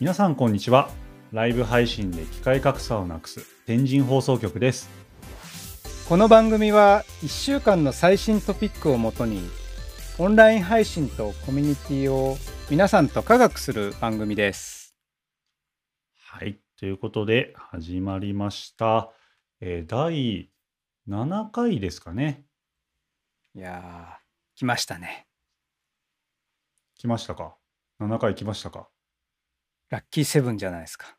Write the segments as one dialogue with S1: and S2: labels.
S1: 皆さんこんにちは。ライブ配信で機械格差をなくす天神放送局です。
S2: この番組は1週間の最新トピックをもとにオンライン配信とコミュニティを皆さんと科学する番組です。
S1: はい。ということで始まりました、えー第7回ですかね。
S2: いやー来ましたね。
S1: 来ましたか？7回来ましたか？
S2: ラッキーセブンじゃないですか。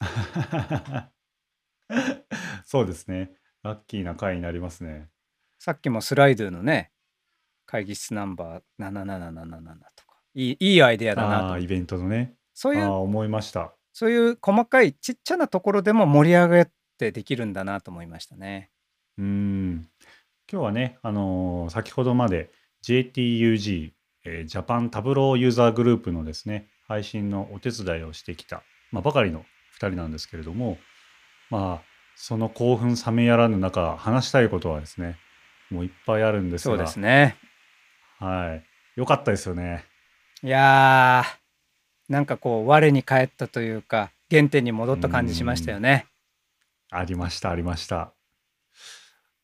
S1: そうですね。ラッキーな回になりますね。
S2: さっきもスライドゥのね会議室ナンバー7777とかいいいいアイデアだなと。
S1: イベントのね。
S2: そういう
S1: 思いました。
S2: そういう細かいちっちゃなところでも盛り上げってできるんだなと思いましたね。
S1: うーん。今日はね、あのー先ほどまで JTUG、えージャパンタブローユーザーグループのですね、配信のお手伝いをしてきた、まあ、ばかりの2人なんですけれども、まあ、その興奮冷めやらぬ中、話したいことはですね、もういっぱいあるんですが、
S2: そうですね
S1: はい。よかったですよね。
S2: いやーなんかこう我に返ったというか原点に戻った感じしましたよね
S1: ありました、ありました。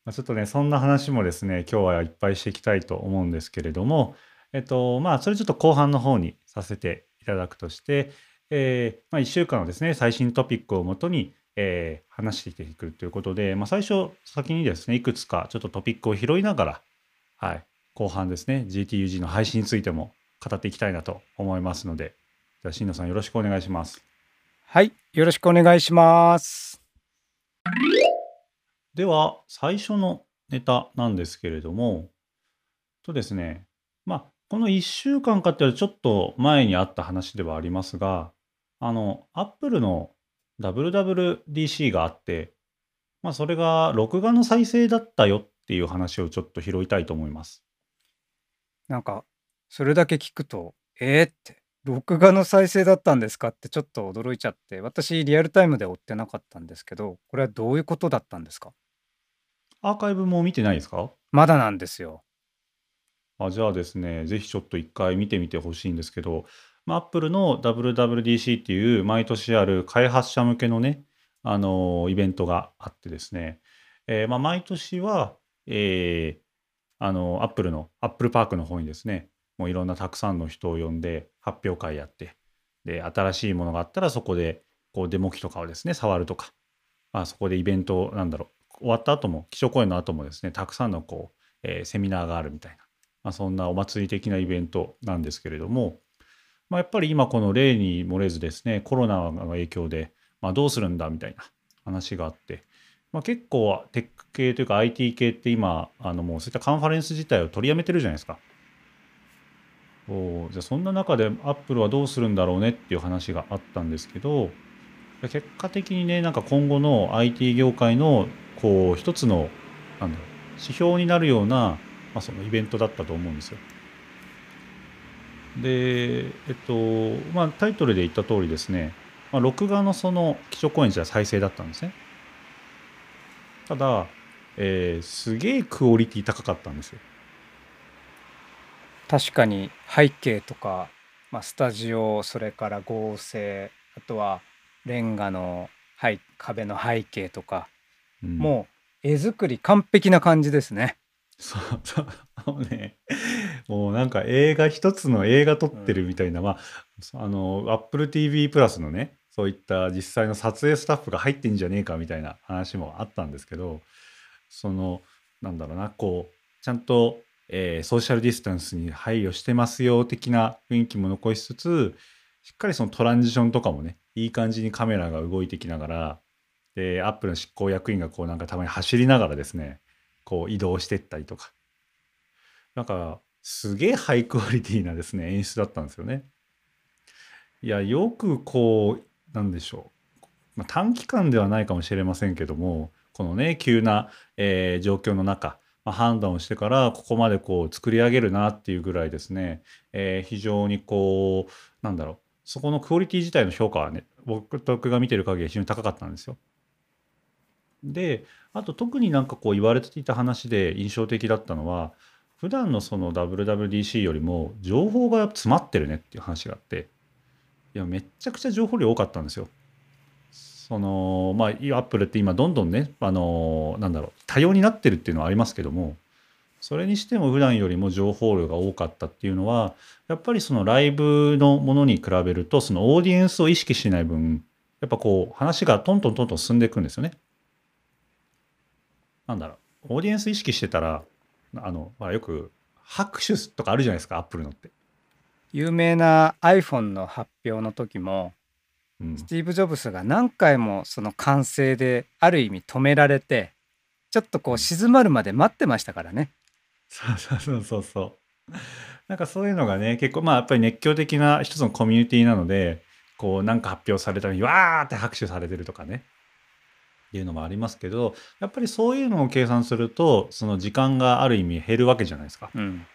S1: まあ、ちょっとね、そんな話もですね、今日はいっぱいしていきたいと思うんですけれども、えっと、まあ、それちょっと後半の方にさせていただくとして、えーまあ、1週間のですね、最新トピックをもとに、えー話していくということで、まあ、最初、先にですね、いくつかちょっとトピックを拾いながら、はい、後半ですね、GTUG の配信についても語っていきたいなと思いますので、じゃあ、しんのさんよろしくお願いします。
S2: はいよろしくお願いします
S1: では最初のネタなんですけれどもとですねまあこの1週間かっていうとちょっと前にあった話ではありますがあのアップルの WWDC があってまあそれが録画の再生だったよっていう話をちょっと拾いたいと思います。
S2: なんかそれだけ聞くとえー、って録画の再生だったんですかってちょっと驚いちゃって私リアルタイムで追ってなかったんですけどこれはどういうことだったんですか？
S1: アーカイブも見てないですか？
S2: まだなんですよ
S1: あじゃあですね、ぜひちょっと一回見てみてほしいんですけど、まあ、Apple の WWDC っていう毎年ある開発者向けのね、あのイベントがあってですね、えーま、毎年は、えーあの Apple の Apple パークの方にですね、もういろんなたくさんの人を呼んで発表会やって、で、新しいものがあったらそこでこうデモ機とかをですね、触るとか、ま、そこでイベント、なんだろう、終わった後も、基調講演の後もですね、たくさんのこう、えーセミナーがあるみたいな、まあ、そんなお祭り的なイベントなんですけれども、まあ、やっぱり今この例に漏れずですね、コロナの影響で、まあ、どうするんだみたいな話があって、まあ、結構テック系というか IT 系って今、あのもうそういったカンファレンス自体を取りやめてるじゃないですか。おじゃあそんな中でアップルはどうするんだろうねっていう話があったんですけど結果的にねなんか今後の IT 業界のこう一つのなんだろう指標になるような、まあ、そのイベントだったと思うんですよ。でえっとまあタイトルで言った通りですね、まあ、録画のその基調講演じゃ再生だったんですね。ただ、えーすげえクオリティ高かったんですよ。
S2: 確かに背景とか、まあ、スタジオそれから合成あとはレンガの背壁の背景とか、
S1: うん
S2: もう絵作り完璧な感じですね
S1: そうそうねもうなんか映画一つの映画撮ってるみたいな、まああの Apple TV プラスのねそういった実際の撮影スタッフが入ってんじゃねえかみたいな話もあったんですけどそのなんだろうなこうちゃんと、えーソーシャルディスタンスに配慮してますよ的な雰囲気も残しつつしっかりそのトランジションとかもねいい感じにカメラが動いてきながらでアップルの執行役員がこうなんかたまに走りながらですねこう移動してったりとかなんかすげえハイクオリティなですね演出だったんですよね。いやよくこうなんでしょう、まあ、短期間ではないかもしれませんけどもこのね急な、えー状況の中、ま、判断をしてからここまでこう作り上げるなっていうぐらいですね、えー非常にこうなんだろうそこのクオリティ自体の評価はね僕僕が見てる限り非常に高かったんですよ。であと特になんかこう言われていた話で印象的だったのは普段のその WWDC よりも情報が詰まってるねっていう話があっていやめちゃくちゃ情報量多かったんですよ。そのまあアップルって今どんどんねあのなんだろう多様になってるっていうのはありますけどもそれにしても普段よりも情報量が多かったっていうのはやっぱりそのライブのものに比べるとそのオーディエンスを意識しない分やっぱこう話がトントントントン進んでいくんですよね。なんだろうオーディエンス意識してたらあの、まあ、よく拍手とかあるじゃないですかアップルのって。
S2: 有名な iPhone の発表の時も
S1: うん
S2: スティーブ・ジョブズが何回もその完成である意味止められてちょっとこう静まるまで待ってましたからね。
S1: そうそうそうそうそう。なんかそういうのがね結構まあやっぱり熱狂的な一つのコミュニティなのでこうなんか発表されたのにわーって拍手されてるとかねいうのもありますけどやっぱりそういうのを計算するとその時間がある意味減るわけじゃないですか。
S2: うん、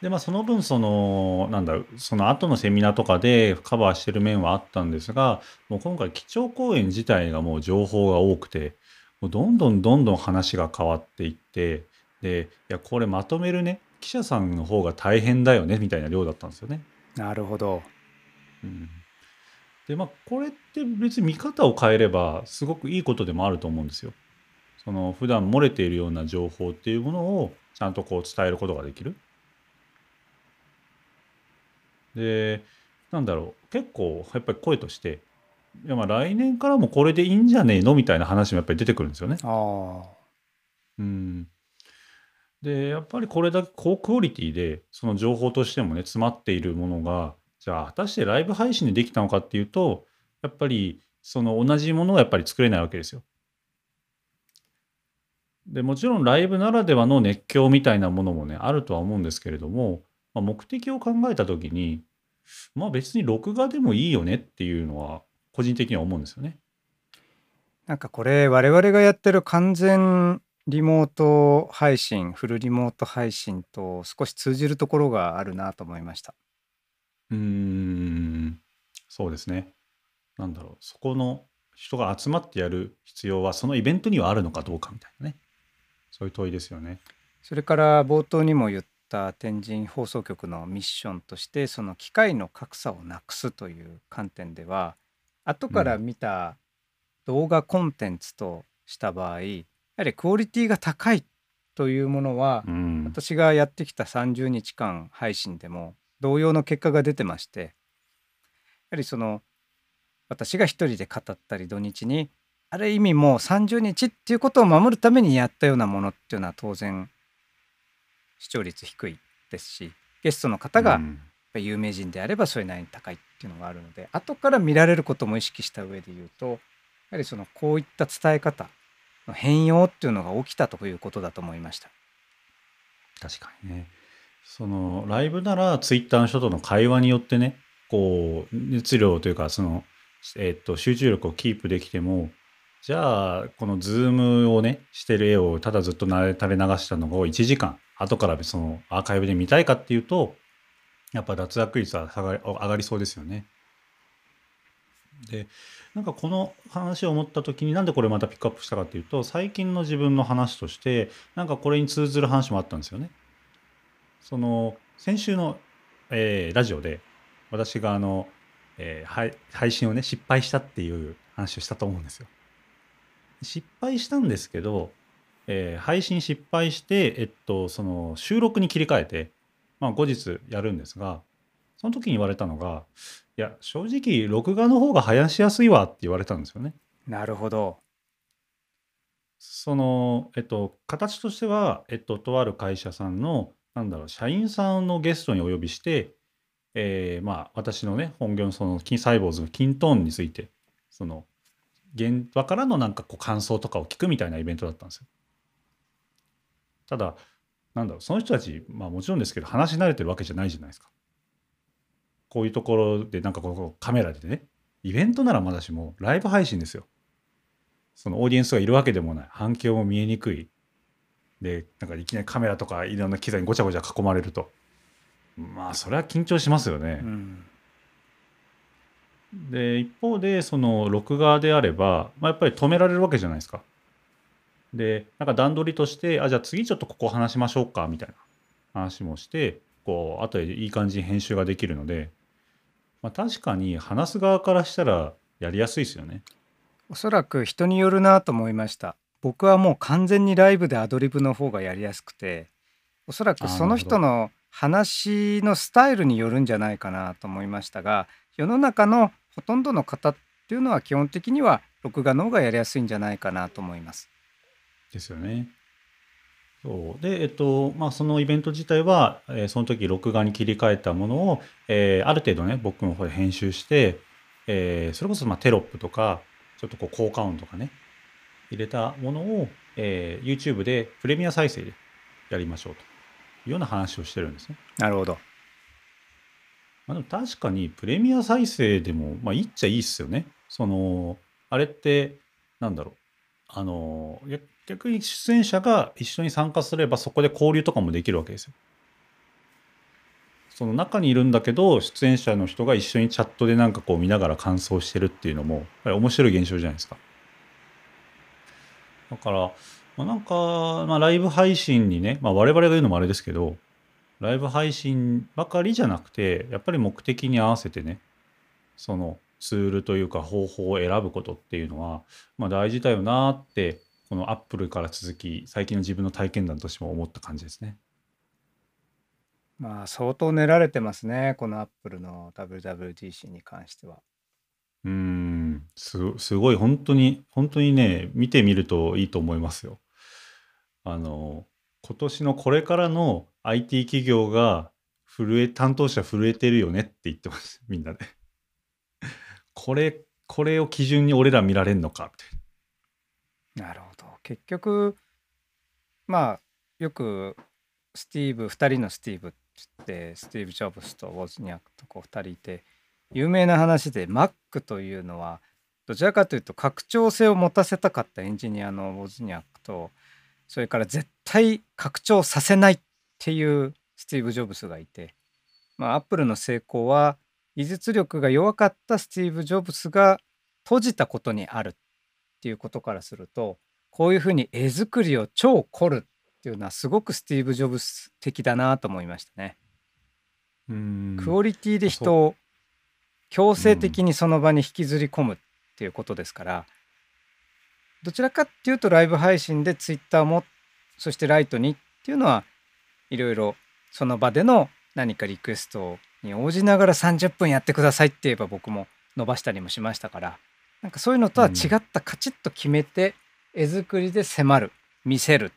S1: でまあその分そのなんだその後のセミナーとかでカバーしてる面はあったんですがもう今回基調講演自体がもう情報が多くてもうどんどんどんどん話が変わっていってでいやこれまとめるね記者さんの方が大変だよねみたいな量だったんですよね。
S2: なるほど。
S1: うん、でまあこれって別に見方を変えればすごくいいことでもあると思うんですよ。その普段漏れているような情報っていうものをちゃんとこう伝えることができる。でなんだろう結構やっぱり声としていやまあ来年からもこれでいいんじゃねえの？みたいな話もやっぱり出てくるんですよね。
S2: ああ。
S1: うん、でやっぱりこれだけ高クオリティでその情報としてもね詰まっているものがじゃあ果たしてライブ配信でできたのかっていうとやっぱりその同じものはやっぱり作れないわけですよ。でもちろんライブならではの熱狂みたいなものもねあるとは思うんですけれども、まあ、目的を考えた時にまあ別に録画でもいいよねっていうのは個人的には思うんですよね。
S2: なんかこれ我々がやってる完全リモート配信フルリモート配信と少し通じるところがあるなと思いました。
S1: うーん、そうですね。なんだろう、そこの人が集まってやる必要は、そのイベントにはあるのかどうかみたいなね。そういう問いですよね。
S2: それから冒頭にも言った天神放送局のミッションとしてその機械の格差をなくすという観点では後から見た動画コンテンツとした場合やはりクオリティが高いというものは
S1: うん。
S2: 私がやってきた30日間配信でも同様の結果が出てましてやはりその私が一人で語ったり土日にある意味もう30日っていうことを守るためにやったようなものっていうのは当然視聴率低いですしゲストの方が有名人であればそれなりに高いっていうのがあるので後から見られることも意識した上で言うとやはりそのこういった伝え方の変容っていうのが起きたということだと思いました。
S1: 確かにね。そのライブならツイッターの人との会話によってね、こう熱量というかその、えっと集中力をキープできても、じゃあこのズームをねしてる絵をただずっとな垂れ流したのを1時間後からそのアーカイブで見たいかっていうと、やっぱ脱落率は下がり上がりそうですよね。でなんかこの話を思った時になんでこれまたピックアップしたかっていうと最近の自分の話としてなんかこれに通ずる話もあったんですよね。その先週の、えーラジオで私があの、えー配配信をね失敗したっていう話をしたと思うんですよ。失敗したんですけど、えー配信失敗して、えっと、その収録に切り替えて、まあ、後日やるんですがその時に言われたのがいや正直録画の方が話しやすいわって言われたんですよね。
S2: なるほど。
S1: その、えっと、形としては、えっと、とある会社さんの、なんだろう、社員さんのゲストにお呼びして、えーまあ、私のね、本業のその、筋サイボーズのキントーンについて、その、現場からのなんかこう感想とかを聞くみたいなイベントだったんですよ。ただ、なんだろう、その人たち、まあもちろんですけど、話し慣れてるわけじゃないじゃないですか。こういうところで、なんかこうカメラでね、イベントならまだしも、ライブ配信ですよ。そのオーディエンスがいるわけでもない反響も見えにくいでなんかいきなりカメラとかいろんな機材にごちゃごちゃ囲まれるとまあそれは緊張しますよね
S2: う。ん、
S1: で一方でその録画であれば、まあ、やっぱり止められるわけじゃないですか。でなんか段取りとしてあじゃあ次ちょっとここ話しましょうかみたいな話もしてこう後でいい感じに編集ができるのでまあ、確かに話す側からしたらやりやすいですよね。
S2: おそらく人によるなと思いました僕はもう完全にライブでアドリブの方がやりやすくておそらくその人の話のスタイルによるんじゃないかなと思いましたが世の中のほとんどの方っていうのは基本的には録画の方がやりやすいんじゃないかなと思います。
S1: ですよね。そうで、えっとまあ、そのイベント自体は、えーその時録画に切り替えたものを、えーある程度ね僕の方で編集して、えーそれこそまあテロップとかちょっとこう効果音とかね入れたものを、えー YouTube でプレミア再生でやりましょうというような話をしてるんですね。
S2: なるほど。
S1: まあ、でも確かにプレミア再生でも、まあ、いいっちゃいいっすよね。そのあれってなんだろうあのや逆に出演者が一緒に参加すればそこで交流とかもできるわけですよ。その中にいるんだけど出演者の人が一緒にチャットでなんかこう見ながら感想してるっていうのもやっぱり面白い現象じゃないですか。だから、まあ、なんか、まあ、ライブ配信にね、まあ、我々が言うのもあれですけどライブ配信ばかりじゃなくてやっぱり目的に合わせてねそのツールというか方法を選ぶことっていうのは、まあ、大事だよなってこのアップルから続き最近の自分の体験談としても思った感じですね。
S2: まあ相当練られてますねこのアップルの WWDC に関しては。
S1: うーんすすごい本当に本当にね見てみるといいと思いますよ。あの今年のこれからの IT 企業が震え担当者震えてるよねって言ってますみんなで。これこれを基準に俺ら見られんのかみたいな。
S2: なるほど結局まあよくスティーブ2人のスティーブって言ってスティーブ・ジョブスとウォズニャックとこう2人いて有名な話で Mac というのはどちらかというと拡張性を持たせたかったエンジニアのウォズニャックとそれから絶対拡張させないっていうスティーブ・ジョブスがいてまあアップルの成功は技術力が弱かったスティーブ・ジョブスが閉じたことにあるっていうことからするとこういうふうに絵作りを超凝るっていうのはすごくスティーブ・ジョブス的だなと思いましたね。
S1: うーん
S2: クオリティで人を強制的にその場に引きずり込むっていうことですから、どちらかっていうとライブ配信でツイッターもそしてライトにっていうのはいろいろその場での何かリクエストに応じながら30分やってくださいって言えば僕も伸ばしたりもしましたからなんかそういうのとは違ったカチッと決めて絵作りで迫る見せる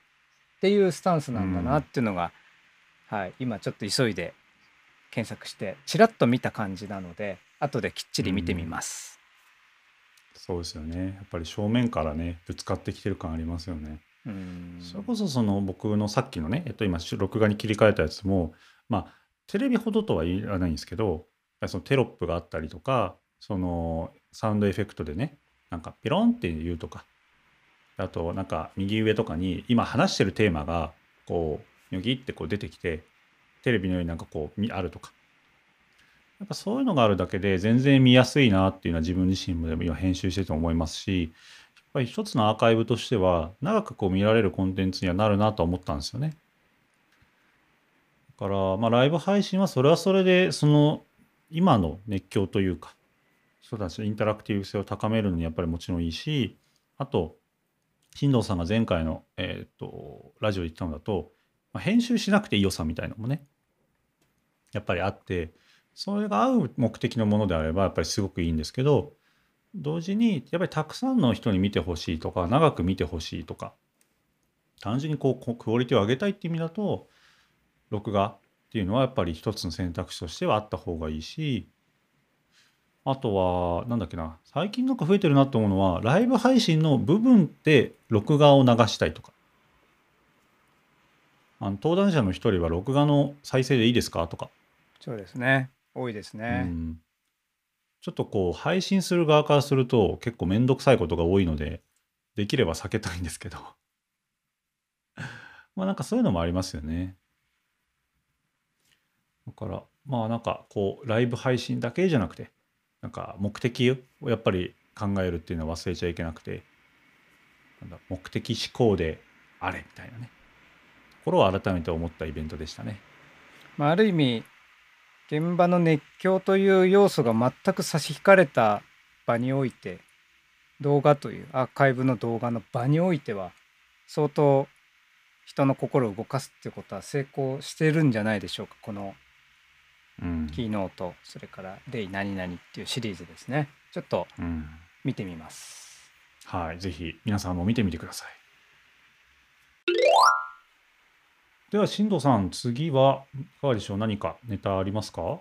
S2: っていうスタンスなんだなっていうのが、はい、今ちょっと急いで検索してちらっと見た感じなので後できっちり見てみます。
S1: そうですよね。やっぱり正面からねぶつかってきてる感ありますよね。
S2: うん。
S1: それこそその僕のさっきのね、えっと、今録画に切り替えたやつもまあテレビほどとは言わないんですけどそのテロップがあったりとかそのサウンドエフェクトでねなんかピロンって言うとかあとなんか右上とかに今話してるテーマがこうニョキってこう出てきてテレビのようになんかこうみあるとかやっぱそういうのがあるだけで全然見やすいなっていうのは自分自身も今編集してて思いますしやっぱり一つのアーカイブとしては長くこう見られるコンテンツにはなるなと思ったんですよね。だからまあライブ配信はそれはそれでその今の熱狂というか人たちのインタラクティブ性を高めるのにやっぱりもちろんいいしあと新藤さんが前回の、えー、とラジオで言ったのだと、まあ、編集しなくていい良さみたいなのもねやっぱりあってそれが合う目的のものであればやっぱりすごくいいんですけど同時にやっぱりたくさんの人に見てほしいとか長く見てほしいとか単純にこうクオリティを上げたいっていう意味だと録画っていうのはやっぱり一つの選択肢としてはあった方がいいしあとはなんだっけな最近なんか増えてるなと思うのはライブ配信の部分で録画を流したいとか。あの登壇者の一人は録画の再生でいいですかとか。
S2: そうですね。多いですね。
S1: うん。ちょっとこう配信する側からすると結構めんどくさいことが多いのでできれば避けたいんですけど。まあなんかそういうのもありますよね。だからまあなんかこうライブ配信だけじゃなくてなんか目的をやっぱり考えるっていうのは忘れちゃいけなくてなんだ目的思考であれみたいなね。ところを改めて思ったイベントでしたね。
S2: まあ、ある意味現場の熱狂という要素が全く差し引かれた場において動画というアーカイブの動画の場においては相当人の心を動かすっていうことは成功してるんじゃないでしょうか。この
S1: うん。
S2: キーノートそれから「デイ何々」っていうシリーズですね。ちょっと
S1: うん。
S2: 見てみます。
S1: はい、ぜひ皆さんも見てみてください。では、進藤さん、次はいかがでしょう？何かネタありますか？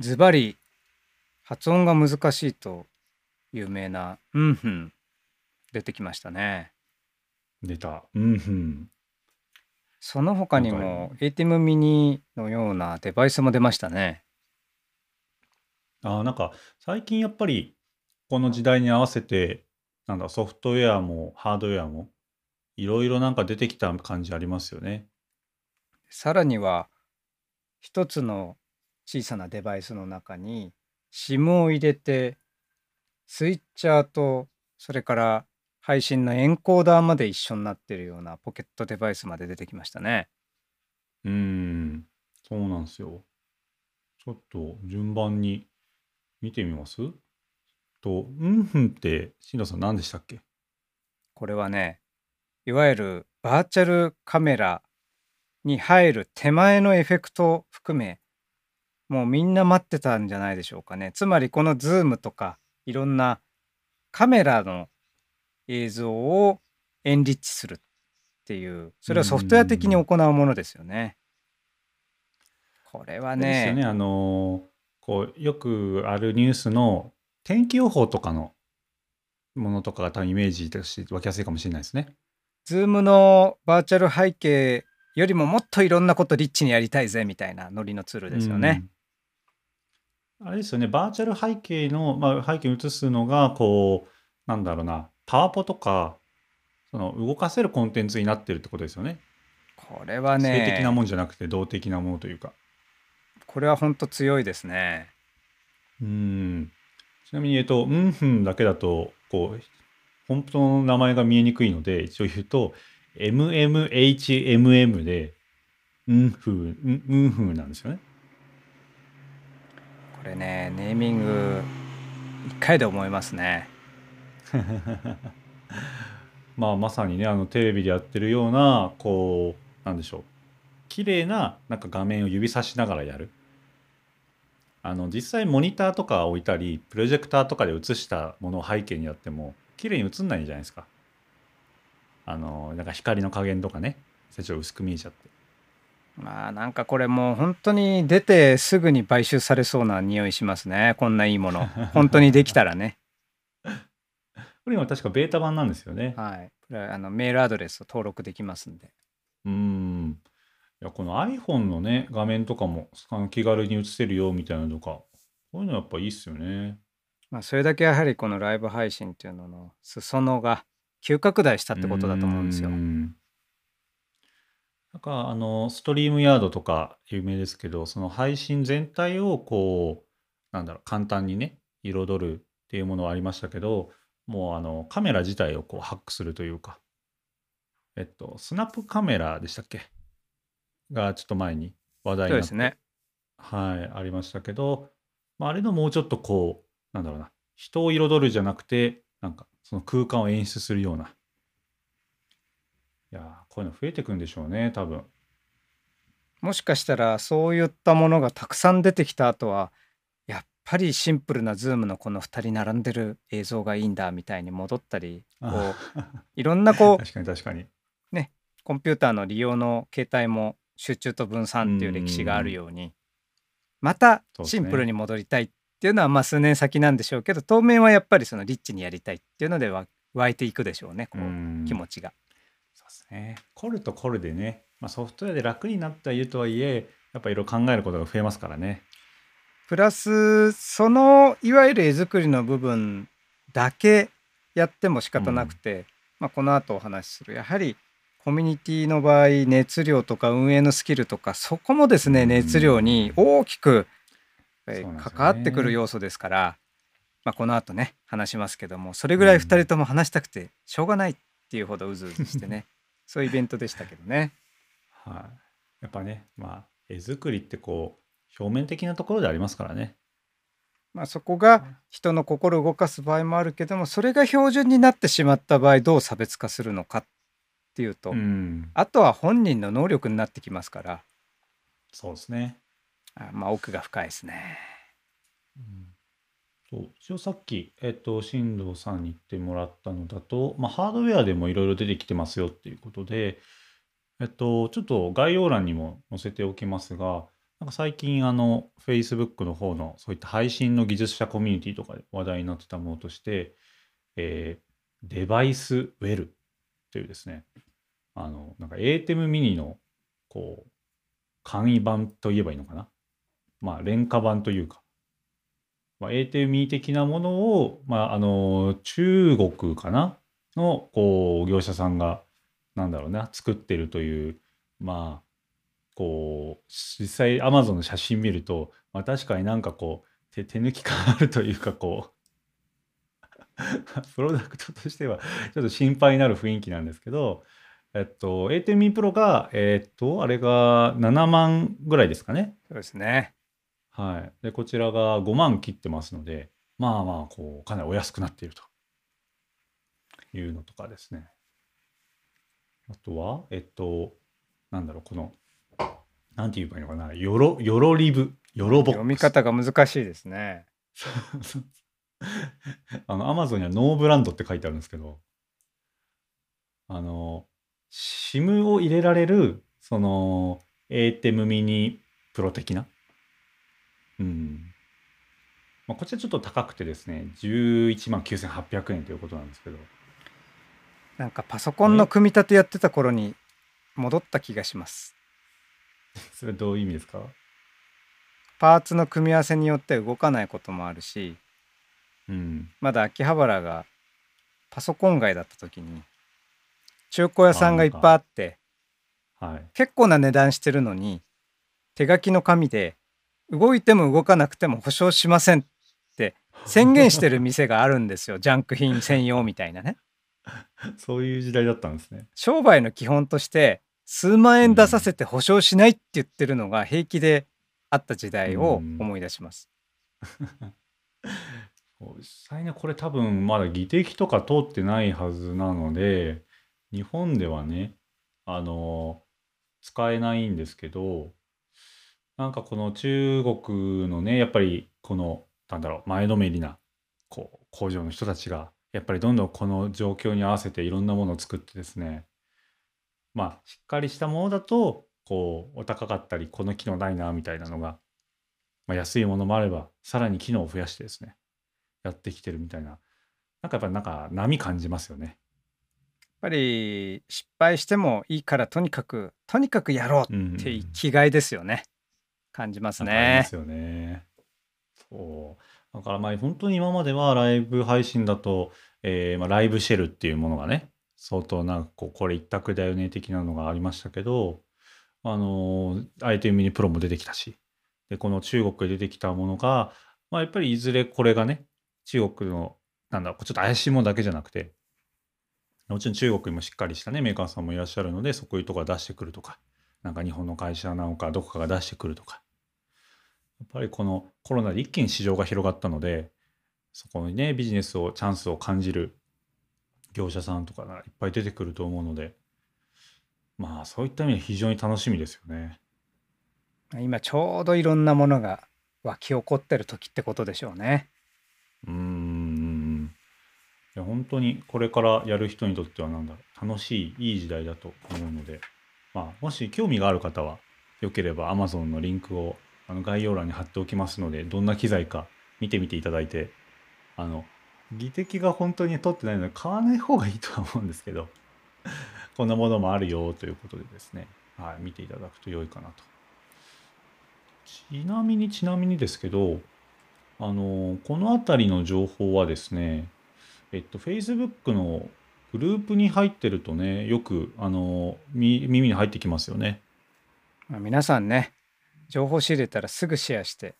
S2: ズバリ発音が難しいと有名な「うんふん」出てきましたね。
S1: 出た。うんふん。
S2: その他にも ATEM ミニのようなデバイスも出ましたね。
S1: あーなんか、最近やっぱり、この時代に合わせて、なんだ、ソフトウェアもハードウェアも、いろいろなんか出てきた感じありますよね。
S2: さらには一つの小さなデバイスの中に SIM を入れてスイッチャーとそれから配信のエンコーダーまで一緒になってるようなポケットデバイスまで出てきましたね。
S1: うーん、そうなんですよ。ちょっと順番に見てみます？と、うんふんって、進藤さん何でしたっけ？
S2: これはねいわゆるバーチャルカメラに入る手前のエフェクトを含めもうみんな待ってたんじゃないでしょうかねつまりこのズームとかいろんなカメラの映像を enrich するっていうそれはソフトウェア的に行うものですよね。これは
S1: あれですよ
S2: ね、
S1: あのこう、よくあるニュースの天気予報とかのものとかが多分イメージとして湧きやすいかもしれないですね。
S2: ズームのバーチャル背景よりももっといろんなことリッチにやりたいぜみたいなノリのツールですよね。
S1: うん。あれですよね、バーチャル背景の、まあ、背景に映すのが、こう、なんだろうな、パワポとか、その動かせるコンテンツになってるってことですよね。
S2: これは
S1: 静的な
S2: ね
S1: もんじゃなくて動的なものというか。
S2: これは本当強いですね。
S1: うん。ちなみに、えっと、うんふんだけだと、こう、本当の名前が見えにくいので、一応言うと、MMHMM で、うんふん、うんうんふんなんですよね。
S2: これねネーミング一回で思いますね。
S1: まあまさにねあのテレビでやってるようなこうなんでしょう綺麗ななんか画面を指さしながらやるあの実際モニターとか置いたりプロジェクターとかで映したものを背景にやっても綺麗に映んないじゃないですか。あのなんか光の加減とかね。ちょっと薄く見えちゃって。
S2: まあなんかこれもう本当に出てすぐに買収されそうな匂いしますね。こんないいもの。本当にできたらね。
S1: これ今確かベータ版なんですよね。
S2: はい。これはあのメールアドレスを登録できますんで。
S1: うーん。いやこの iPhone のね画面とかも気軽に映せるよみたいなのとか。こういうのやっぱいいっすよね
S2: まあそれだけやはりこのライブ配信っていうのの裾野が急拡大したってことだと思うんですよ。
S1: んなんかあのストリームヤードとか有名ですけどその配信全体をこうなんだろう簡単にね彩るっていうものはありましたけどもうあのカメラ自体をこうハックするというかえっとスナップカメラでしたっけ？がちょっと前に話題になって
S2: そうですね。
S1: はい、ありましたけど、まあ、あれのもうちょっとこう、なんだろうな、人を彩るじゃなくて、なんかその空間を演出するような。いやー、こういうの増えてくんでしょうね、多分。
S2: もしかしたらそういったものがたくさん出てきた後はやっぱりシンプルなズームのこの2人並んでる映像がいいんだみたいに戻ったりこういろんなこう
S1: 確かに確かに。
S2: コンピューターの利用の形態も集中と分散っていう歴史があるようにまたシンプルに戻りたいっていうのはまあ数年先なんでしょうけど当面はやっぱりそのリッチにやりたいっていうのでわ湧いていくでしょうねこ
S1: う
S2: うん気持ちが。
S1: そうですね。コルとコルでね、まあ、ソフトウェアで楽になってはいるとはいえ、やっぱいろいろ考えることが増えますからね。
S2: プラスそのいわゆる絵作りの部分だけやっても仕方なくて、まあ、この後お話しするやはりコミュニティの場合熱量とか運営のスキルとかそこもですね
S1: うん
S2: 熱量に大きく関わってくる要素ですから、まあ、この後ね話しますけどもそれぐらい2人とも話したくてしょうがないっていうほどうずうずしてね そういうイベントでしたけどね。
S1: はい。やっぱね、まあ、絵作りってこう、表面的なところでありますからね。
S2: まあ、そこが人の心を動かす場合もあるけどもそれが標準になってしまった場合どう差別化するのかっていうと、
S1: うん、
S2: あとは本人の能力になってきますから
S1: そうですね。
S2: あまあ奥が深いですね。
S1: うんそう一応さっき、えっと、進藤さんに言ってもらったのだと、まあ、ハードウェアでもいろいろ出てきてますよっていうことで、えっと、ちょっと概要欄にも載せておきますが、なんか最近、あの、Facebook の方のそういった配信の技術者コミュニティとかで話題になってたものとして、えーデバイスウェルというですね、あの、なんか ATEM ミニの、こう、簡易版といえばいいのかな？まあ、廉価版というか、まあ、ATM 的なものを、まあ、あの中国かな？のこう業者さんがなんだろうな作ってるというまあこう実際 Amazon の写真見ると、まあ、確かになんかこう手手抜き感あるというかこう プロダクトとしてはちょっと心配になる雰囲気なんですけど、えっと、ATM Pro が、えっと、あれが7万ぐらいですかね？
S2: そうですね。
S1: はい。で、こちらが5万切ってますので、まあまあ、こう、かなりお安くなっているというのとかですね。あとは、えっと、なんだろう、この、なんて言えばいいのかな、よろ、よろリブ、よろボックス。
S2: 読み方が難しいですね。
S1: あの、アマゾンにはノーブランドって書いてあるんですけど、あの、SIM を入れられる、その、ATEM ミニプロ的な。うん。まあ、こちらちょっと高くてですね、11万9800円ということなんですけど、
S2: なんかパソコンの組み立てやってた頃に戻った気がします。
S1: それどういう意味ですか？
S2: パーツの組み合わせによって動かないこともあるし
S1: うん。
S2: まだ秋葉原がパソコン街だった時に中古屋さんがいっぱいあって
S1: はい。
S2: 結構な値段してるのに手書きの紙で動いても動かなくても保証しませんって 宣言してる店があるんですよ。ジャンク品専用みたいなね。
S1: そういう時代だったんですね。
S2: 商売の基本として数万円出させて保証しないって言ってるのが平気であった時代を思い出します、
S1: 実際ねこれ多分まだ技適とか通ってないはずなので日本ではねあの使えないんですけどなんかこの中国のねやっぱりこのなんだろう前のめりなこう工場の人たちがやっぱりどんどんこの状況に合わせていろんなものを作ってですねまあしっかりしたものだとこうお高かったりこの機能ないなみたいなのが、まあ、安いものもあればさらに機能を増やしてですねやってきてるみたいななんかやっぱなんか波感じますよね。
S2: やっぱり失敗してもいいからとにかくとにかくやろう
S1: うん
S2: っていう気概ですよね感じますね
S1: なんかありますよね。そう。だからまあ本当に今まではライブ配信だと、えーまあ、ライブシェルっていうものがね、相当なんかこう、これ一択だよね的なのがありましたけど、あのー、ITM ミニプロも出てきたし、で、この中国で出てきたものが、まあやっぱりいずれこれがね、中国の、なんだ、ちょっと怪しいものだけじゃなくて、もちろん中国にもしっかりしたね、メーカーさんもいらっしゃるので、そういうとこ出してくるとか、なんか日本の会社なのか、どこかが出してくるとか、やっぱりこのコロナで一気に市場が広がったので、そこにね、ビジネスを、チャンスを感じる業者さんとかがいっぱい出てくると思うので、まあそういった意味で非常に楽しみですよね。
S2: 今ちょうどいろんなものが湧き起こってる時ってことでしょうね
S1: うーん。いや本当にこれからやる人にとってはなんだろう、楽しい、いい時代だと思うので、まあもし興味がある方は、よければ Amazon のリンクをあの概要欄に貼っておきますので、どんな機材か見てみていただいて、あの、技的が本当に取ってないので買わない方がいいとは思うんですけど、こんなものもあるよということでですね、はい、見ていただくと良いかなと。ちなみにちなみにですけど、あの、この辺りの情報はですね、えっと、Facebook のグループに入ってるとね、よく、あの、耳に入ってきますよね。
S2: 皆さんね情報仕入れたらすぐシェアして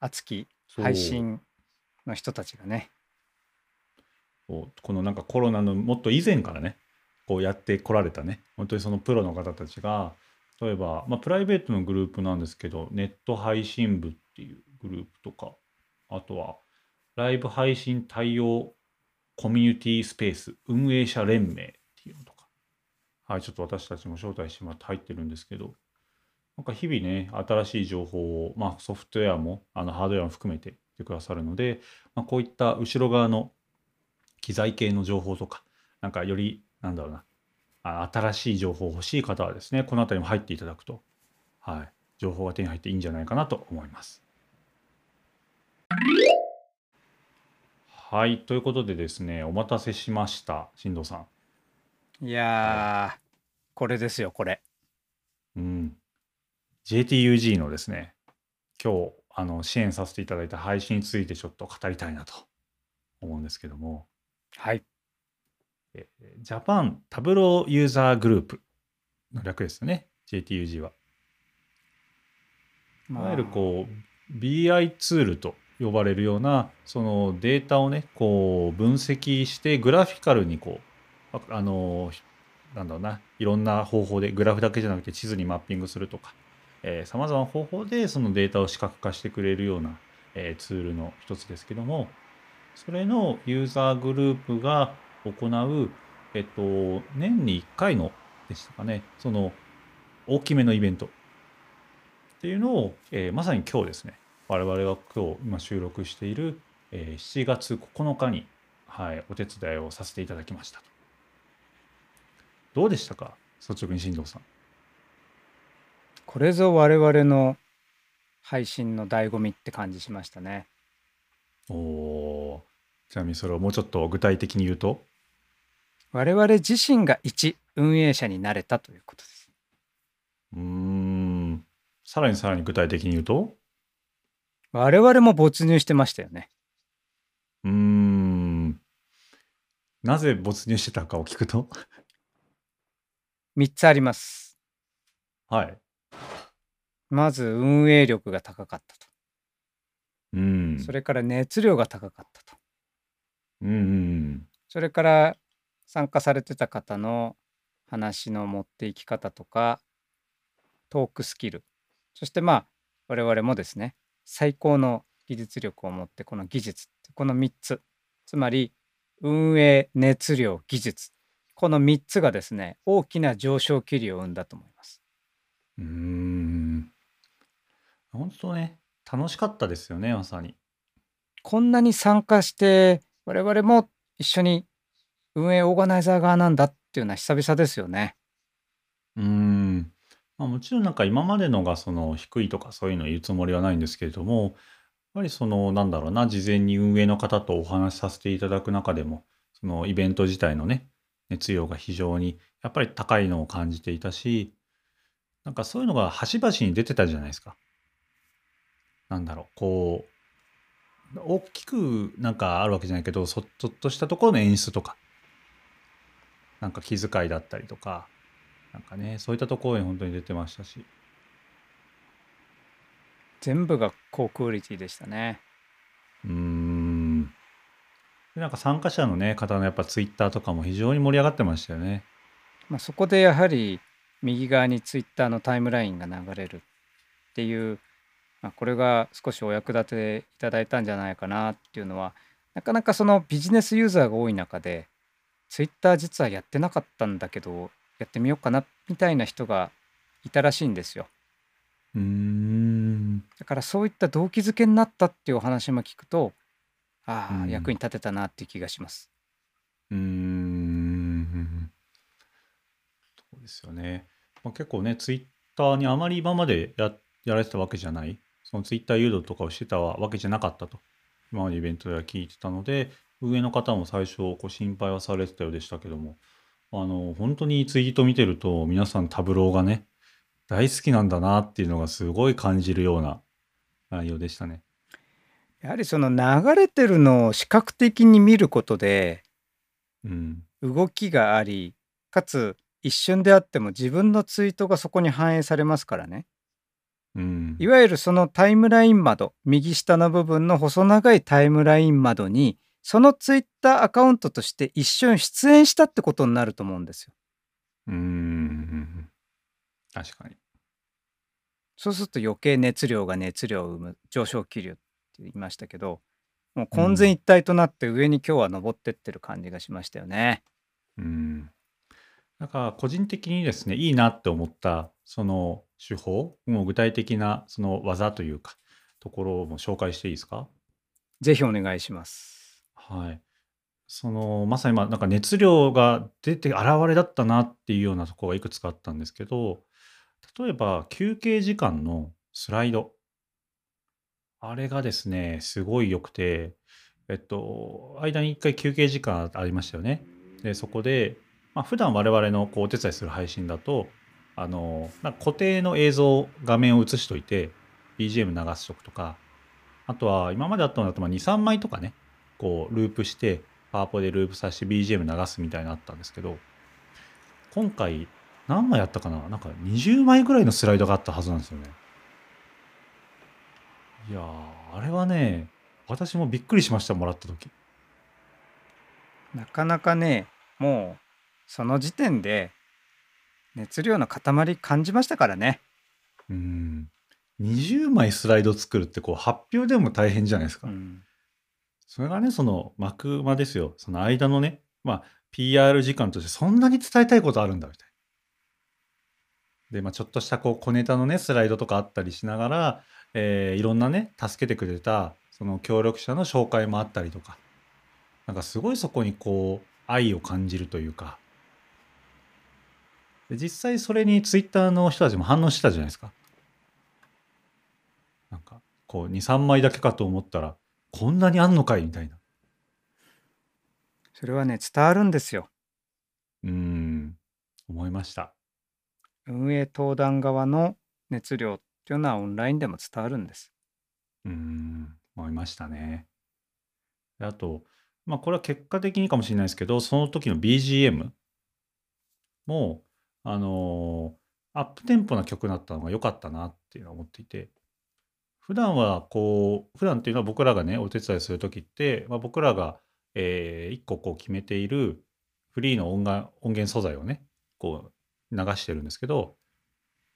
S2: 熱き配信の人たちがね。
S1: このなんかコロナのもっと以前からねこうやってこられたね本当にそのプロの方たちが例えば、まあ、プライベートのグループなんですけど、ネット配信部っていうグループとか、あとは、ライブ配信対応コミュニティスペース運営者連盟っていうのとか、はい、ちょっと私たちも招待してもらって入ってるんですけど、なんか日々ね、新しい情報を、まあ、ソフトウェアもあのハードウェアも含めててくださるので、まあ、こういった後ろ側の機材系の情報とか、なんかより、なんだろうな、あ新しい情報欲しい方はですね、この辺りも入っていただくと、はい、情報が手に入っていいんじゃないかなと思います。はい、ということでですね、お待たせしました、進藤さ
S2: ん。いやー、これですよ、これ。
S1: うん。JTUG のですね、今日あの支援させていただいた配信についてちょっと語りたいなと思うんですけども、
S2: はい。
S1: ジャパンタブローユーザーグループの略ですよね、JTUG は。いわゆるこう BI ツールと呼ばれるようなそのデータをねこう分析してグラフィカルにこうあのなんだろうないろんな方法でグラフだけじゃなくて地図にマッピングするとかさまざまな方法でそのデータを視覚化してくれるような、えー、ツールの一つですけどもそれのユーザーグループが行う、えっと、年に1回のでしたかね、その大きめのイベントっていうのを、えー、まさに今日ですね、我々が今日今収録している、えー、7月9日に、はい、お手伝いをさせていただきました。どうでしたか？率直に進藤さん。
S2: これぞ我々の配信の醍醐味って感じしましたね。
S1: おお。ちなみにそれをもうちょっと具体的に言うと？
S2: 我々自身が一運営者になれたということです。
S1: うーん。さらにさらに具体的に言うと？
S2: 我々も没入してましたよね。
S1: うーん。なぜ没入してたかを聞くと
S2: ？3つあります。
S1: はい。
S2: まず運営力が高かったと。
S1: うん。
S2: それから熱量が高かったと。
S1: うん。
S2: それから参加されてた方の話の持っていき方とかトークスキルそしてまあ我々もですね最高の技術力を持ってこの技術この3つつまり運営熱量技術この3つがですね大きな上昇気流を生んだと思います。
S1: うん本当ね楽しかったですよねまさに。
S2: こんなに参加して我々も一緒に運営オーガナイザー側なんだっていうのは久々ですよね。
S1: うーん。まあ、もちろんなんか今までのがその低いとかそういうのを言うつもりはないんですけれども、やっぱりそのなんだろうな、事前に運営の方とお話しさせていただく中でも、そのイベント自体のね、熱量が非常にやっぱり高いのを感じていたし、なんかそういうのが端々に出てたじゃないですか。なんだろう、こう、大きくなんかあるわけじゃないけど、そちょっとしたところの演出とか、なんか気遣いだったりとか、なんかね、そういったところに本当に出てましたし。
S2: 全部が高クオリティでしたね。
S1: うーん。で、なんか参加者のね、方のやっぱツイッターとかも非常に盛り上がってましたよね。
S2: まあ、そこでやはり右側にツイッターのタイムラインが流れるっていう、まあ、これが少しお役立ていただいたんじゃないかなっていうのはなかなかそのビジネスユーザーが多い中でツイッター実はやってなかったんだけどやってみようかなみたいな人がいたらしいんですよ。
S1: うーん。
S2: だからそういった動機づけになったっていうお話も聞くとああ、
S1: うん
S2: 役に立てたなっていう気がします。
S1: うーん。そうですよね。まあ、結構ね、ツイッターにあまり今までややられてたわけじゃない、そのツイッター誘導とかをしてたわけじゃなかったと、今までイベントでは聞いてたので、上の方も最初こう心配はされてたようでしたけども、あの、本当にツイート見てると皆さんタブローがね、大好きなんだなっていうのがすごい感じるような内容でしたね。
S2: やはりその流れてるのを視覚的に見ることで
S1: うん。
S2: 動きがありかつ一瞬であっても自分のツイートがそこに反映されますからね。
S1: うん。
S2: いわゆるそのタイムライン窓右下の部分の細長いタイムライン窓にそのツイッターアカウントとして一瞬出演したってことになると思うんですよ。
S1: うーん。確かに。
S2: そうすると余計熱量が熱量を生む上昇気流って言いましたけどもう混然一体となって上に今日は登ってってる感じがしましたよね。
S1: うん。なんか個人的にですね、いいなって思ったその手法、もう具体的なその技というか、ところも紹介していいですか？
S2: ぜひお願いします。
S1: はい。その、まさにまあなんか熱量が出て現れだったなっていうようなところがいくつかあったんですけど、例えば休憩時間のスライド。あれがですね、すごい良くて、えっと、間に一回休憩時間ありましたよね。で、そこで、まあ、普段我々のこうお手伝いする配信だと、あの、なんか固定の映像、画面を映しといて、BGM 流しとくとか、あとは今まであったのだと2、3枚とかね、こうループして、パワポでループさせて BGM 流すみたいなのあったんですけど、今回何枚あったかな？なんか20枚ぐらいのスライドがあったはずなんですよね。いや、あれはね、私もびっくりしました、もらった時。
S2: なかなかねもうその時点で熱量の塊感じましたからね。
S1: うん。20枚スライド作るってこう発表でも大変じゃないですか。
S2: うん
S1: それがね、その幕間ですよ。その間のね、まあ、PR 時間としてそんなに伝えたいことあるんだみたいな。で、まあ、ちょっとしたこう小ネタのね、スライドとかあったりしながら、えーいろんなね、助けてくれた、その協力者の紹介もあったりとか、なんかすごいそこにこう、愛を感じるというか、で実際それにツイッターの人たちも反応してたじゃないですか。なんか、こう、2、3枚だけかと思ったら、こんなにあんのかいみたいな。
S2: それはね伝わるんですよ。
S1: うーん、思いました。
S2: 運営登壇側の熱量っていうのはオンラインでも伝わるんです。
S1: うーん、思いましたね。であと、まあこれは結果的にかもしれないですけど、その時の BGM も、あのアップテンポな曲だったのが良かったなっていうのは思っていて、普段はこう、普段っていうのは僕らがね、お手伝いする時って、まあ、僕らが、えー一個こう決めているフリーの音が音源素材をね、こう流してるんですけど、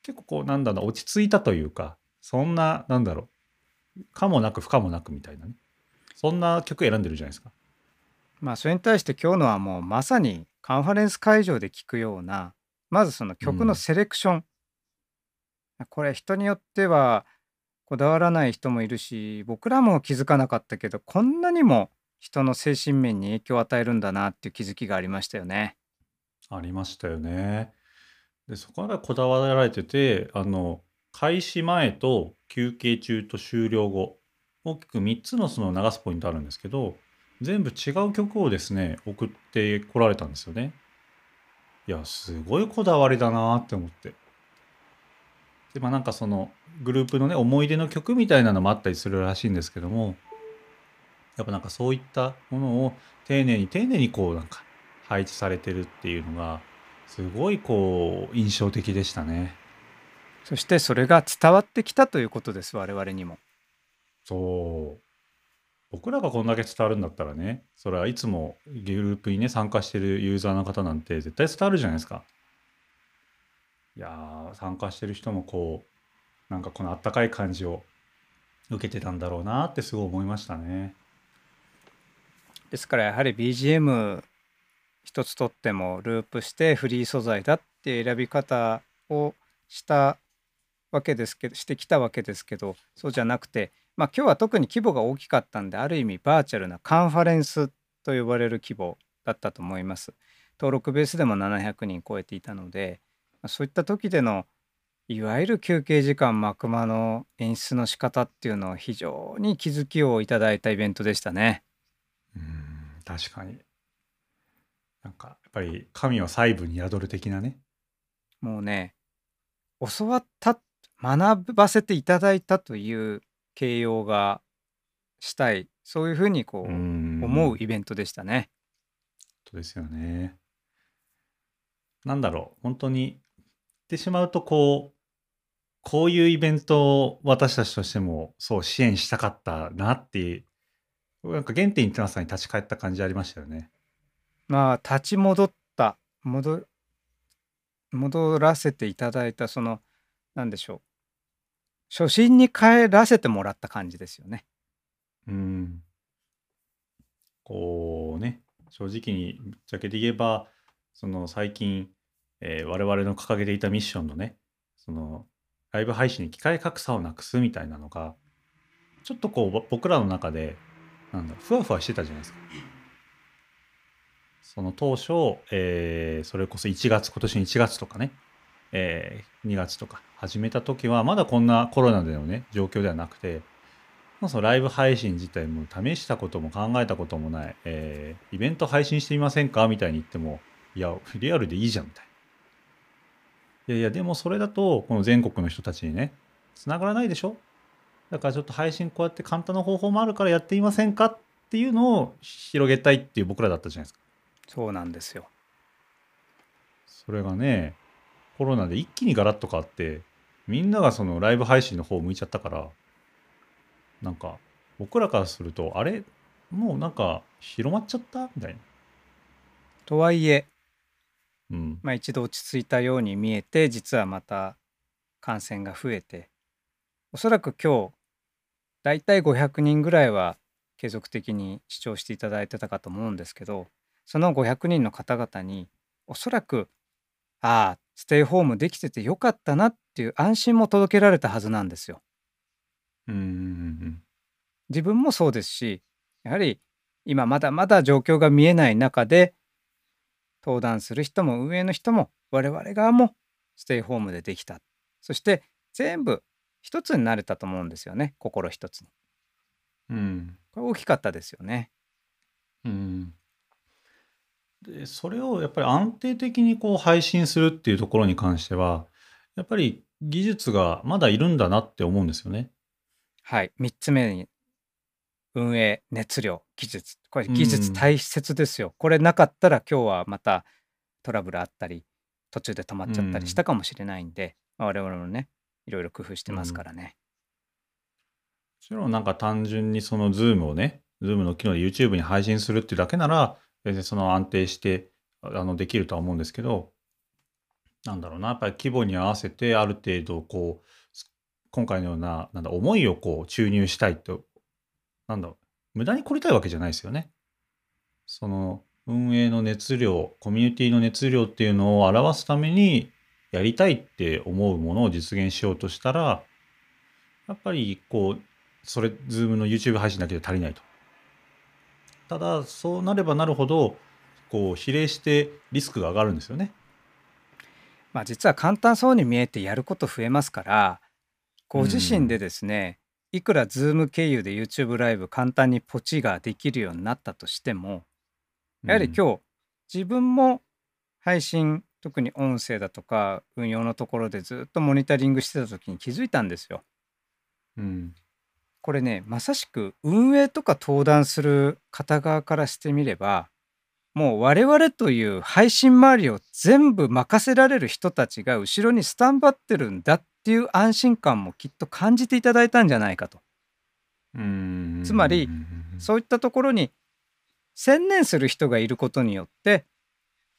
S1: 結構こうなんだろう、落ち着いたというか、そんな、なんだろう、かもなく不可もなくみたいなね。そんな曲選んでるじゃないですか。
S2: まあそれに対して今日のはもうまさにカンファレンス会場で聞くようなまずその曲のセレクション、これ人によってはこだわらない人もいるし僕らも気づかなかったけどこんなにも人の精神面に影響を与えるんだなっていう気づきがありましたよね。
S1: ありましたよね。で、そこがこだわられてて、あの、開始前と休憩中と終了後、大きく3つのその流すポイントあるんですけど、全部違う曲をですね、送ってこられたんですよね。いや、すごいこだわりだなって思って。で、まあなんかそのグループのね、思い出の曲みたいなのもあったりするらしいんですけども、やっぱなんかそういったものを丁寧に丁寧にこうなんか配置されてるっていうのが、すごいこう印象的でしたね。
S2: そしてそれが伝わってきたということです我々にも。
S1: そう。僕らがこんだけ伝わるんだったらね、それはいつもグループにね、参加してるユーザーの方なんて絶対伝わるじゃないですか。いやー、参加してる人もこう、なんかこのあったかい感じを受けてたんだろうなってすごい思いましたね。
S2: ですからやはり BGM 一つとってもループしてフリー素材だって選び方をしたわけですけどしてきたわけですけどそうじゃなくてまあ今日は特に規模が大きかったんである意味バーチャルなカンファレンスと呼ばれる規模だったと思います。登録ベースでも700人超えていたのでまあそういった時でのいわゆる休憩時間幕間の演出の仕方っていうのは非常に気づきをいただいたイベントでしたね。
S1: うーん、確かに。なんか、やっぱり神は細部に宿る的なね。
S2: もうね教わった学ばせていただいたという形容がしたいそういうふうにこ
S1: う
S2: 思う
S1: 本
S2: イベントでしたね。
S1: 当ですよね。なんだろう、本当に言ってしまうとこう、こういうイベントを私たちとしてもそう支援したかったなっていう、なんか原点にまさに立ち返った感じありましたよね。
S2: まあ立ち戻った戻戻らせていただいたその何でしょ初心に帰らせてもらった感じですよね。
S1: うん。こうね、正直にぶっちゃけて言えば、その最近、えー我々の掲げていたミッションのね、そのライブ配信に機械格差をなくすみたいなのが、ちょっとこう僕らの中で、なんだろ、ふわふわしてたじゃないですか。その当初、えーそれこそ1月、今年の1月とかね、えー2月とか始めた時は、まだこんなコロナでのね、状況ではなくて、まあ、そのライブ配信自体も試したことも考えたこともない、えーイベント配信してみませんかみたいに言っても、いや、リアルでいいじゃんみたいな。いやいや、でもそれだと、この全国の人たちにね、繋がらないでしょ？だからちょっと配信こうやって簡単な方法もあるからやってみませんかっていうのを広げたいっていう僕らだったじゃないですか。
S2: そうなんですよ。
S1: それがね、コロナで一気にガラッと変わって、みんながそのライブ配信の方を向いちゃったから、なんか僕らからすると、あれ？もうなんか広まっちゃった？みたいな。
S2: とはいえ、
S1: うん。
S2: まあ、一度落ち着いたように見えて実はまた感染が増えておそらく今日だいたい500人ぐらいは継続的に視聴していただいてたかと思うんですけどその500人の方々におそらくああステイホームできててよかったなっていう安心も届けられたはずなんですよ。
S1: うんうんうん
S2: 自分もそうですしやはり今まだまだ状況が見えない中で登壇する人も運営の人も我々側もステイホームでできたそして全部一つになれたと思うんですよね心一つに
S1: うん。うん。
S2: これ大きかったですよね
S1: うん。で、それをやっぱり安定的にこう配信するっていうところに関しては、やっぱり技術がまだいるんだなって思うんですよね。
S2: はい。3つ目に運営熱量技術。これ
S1: うん
S2: 技術大切ですよ。これなかったら今日はまたトラブルあったり途中で止まっちゃったりしたかもしれないんで、まあ我々もねいろいろ工夫してますからね、
S1: もちろんなんか単純にその Zoom をね、Zoom の機能で YouTube に配信するっていうだけなら、全然その安定してあのできるとは思うんですけど、なんだろうな、やっぱり規模に合わせてある程度こう、今回のような、なんだ、思いをこう注入したいと、なんだろう、無駄に凝りたいわけじゃないですよね。その運営の熱量、コミュニティの熱量っていうのを表すためにやりたいって思うものを実現しようとしたら、やっぱりこう、それ、ズームの YouTube 配信だけで足りないと。ただ、そうなればなるほど、こう、比例してリスクが上がるんですよね。
S2: まあ実は簡単そうに見えてやること増えますからご自身でですね、いくら Zoom 経由で YouTube ライブ簡単にポチができるようになったとしてもやはり
S1: 日、
S2: 今日自分も配信特に音声だとか運用のところでずっとモニタリングしてた時に気づいたんですよ。
S1: うん。
S2: これねまさしく運営とか登壇する方側からしてみればもう我々という配信周りを全部任せられる人たちが後ろにスタンバってるんだっていう安心感もきっと感じていただいたんじゃないかと。
S1: うん。
S2: つまりそういったところに専念する人がいることによって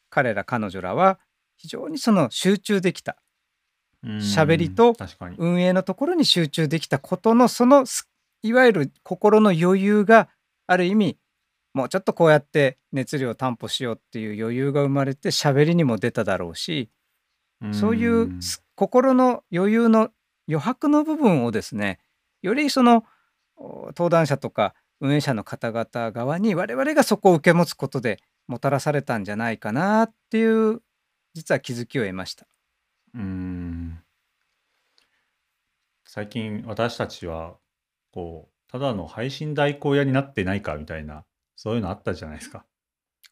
S2: 彼ら彼女らは非常にその集中できた
S1: うん、
S2: 喋りと。運営のところに集中できたことのそのすいわゆる心の余裕がある意味もうちょっとこうやって熱量を担保しようっていう余裕が生まれて喋りにも出ただろうしそういうす心の余裕の余白の部分をですねよりそのお登壇者とか運営者の方々側に我々がそこを受け持つことでもたらされたんじゃないかなっていう実は気づきを得ました。
S1: うん。最近私たちは、こう、ただの配信代行屋になってないかみたいな、そういうのあったじゃないですか。
S2: だ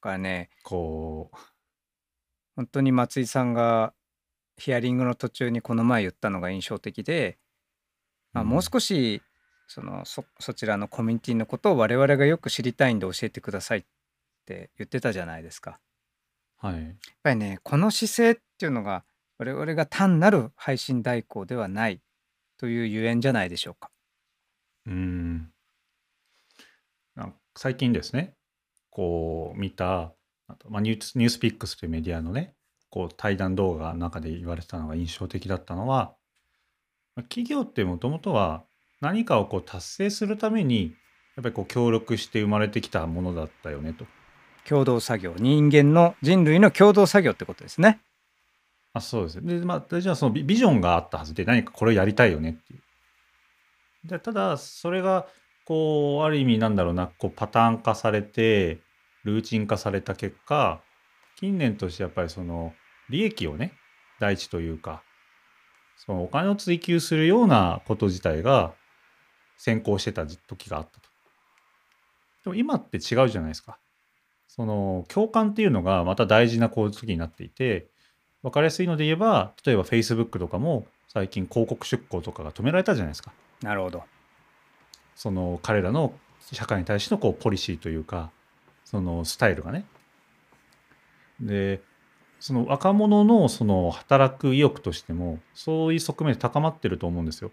S2: からね
S1: こ
S2: 本当に松井さんがヒアリングの途中にこの前言ったのが印象的で、まあ、
S1: うん
S2: もう少しそのそそちらのコミュニティのことを我々がよく知りたいんで教えてくださいって言ってたじゃないですか。
S1: う、はい。
S2: やっぱりねこの姿勢っていうのが我々が単なる配信代行ではないというゆえんじゃないでしょうか。
S1: うん。なん最近ですね、こう見た、あとまあ、ニュースニュースピックスというメディアのね、こう対談動画の中で言われてたのが印象的だったのは、企業ってもともとは何かをこう達成するためにやっぱりこう協力して生まれてきたものだったよねと。
S2: 共同作業人間の人類の共同作業ってことですね
S1: あそうですでまあ大事なそのビビジョンがあったはずで何かこれをやりたいよねっていう。でただそれがこうある意味なんだろうなこうパターン化されてルーチン化された結果近年としてやっぱりその利益をね第一というかそのお金を追求するようなこと自体が先行してた時があったと。でも今って違うじゃないですか。その共感っていうのがまた大事なこう時になっていて分かりやすいので言えば例えば Facebook とかも最近広告出稿とかが止められたじゃないですか。
S2: なるほど
S1: その彼らの社会に対してのこうポリシーというかそのスタイルがね。でその若者のその働く意欲としてもそういう側面で高まってると思うんですよ。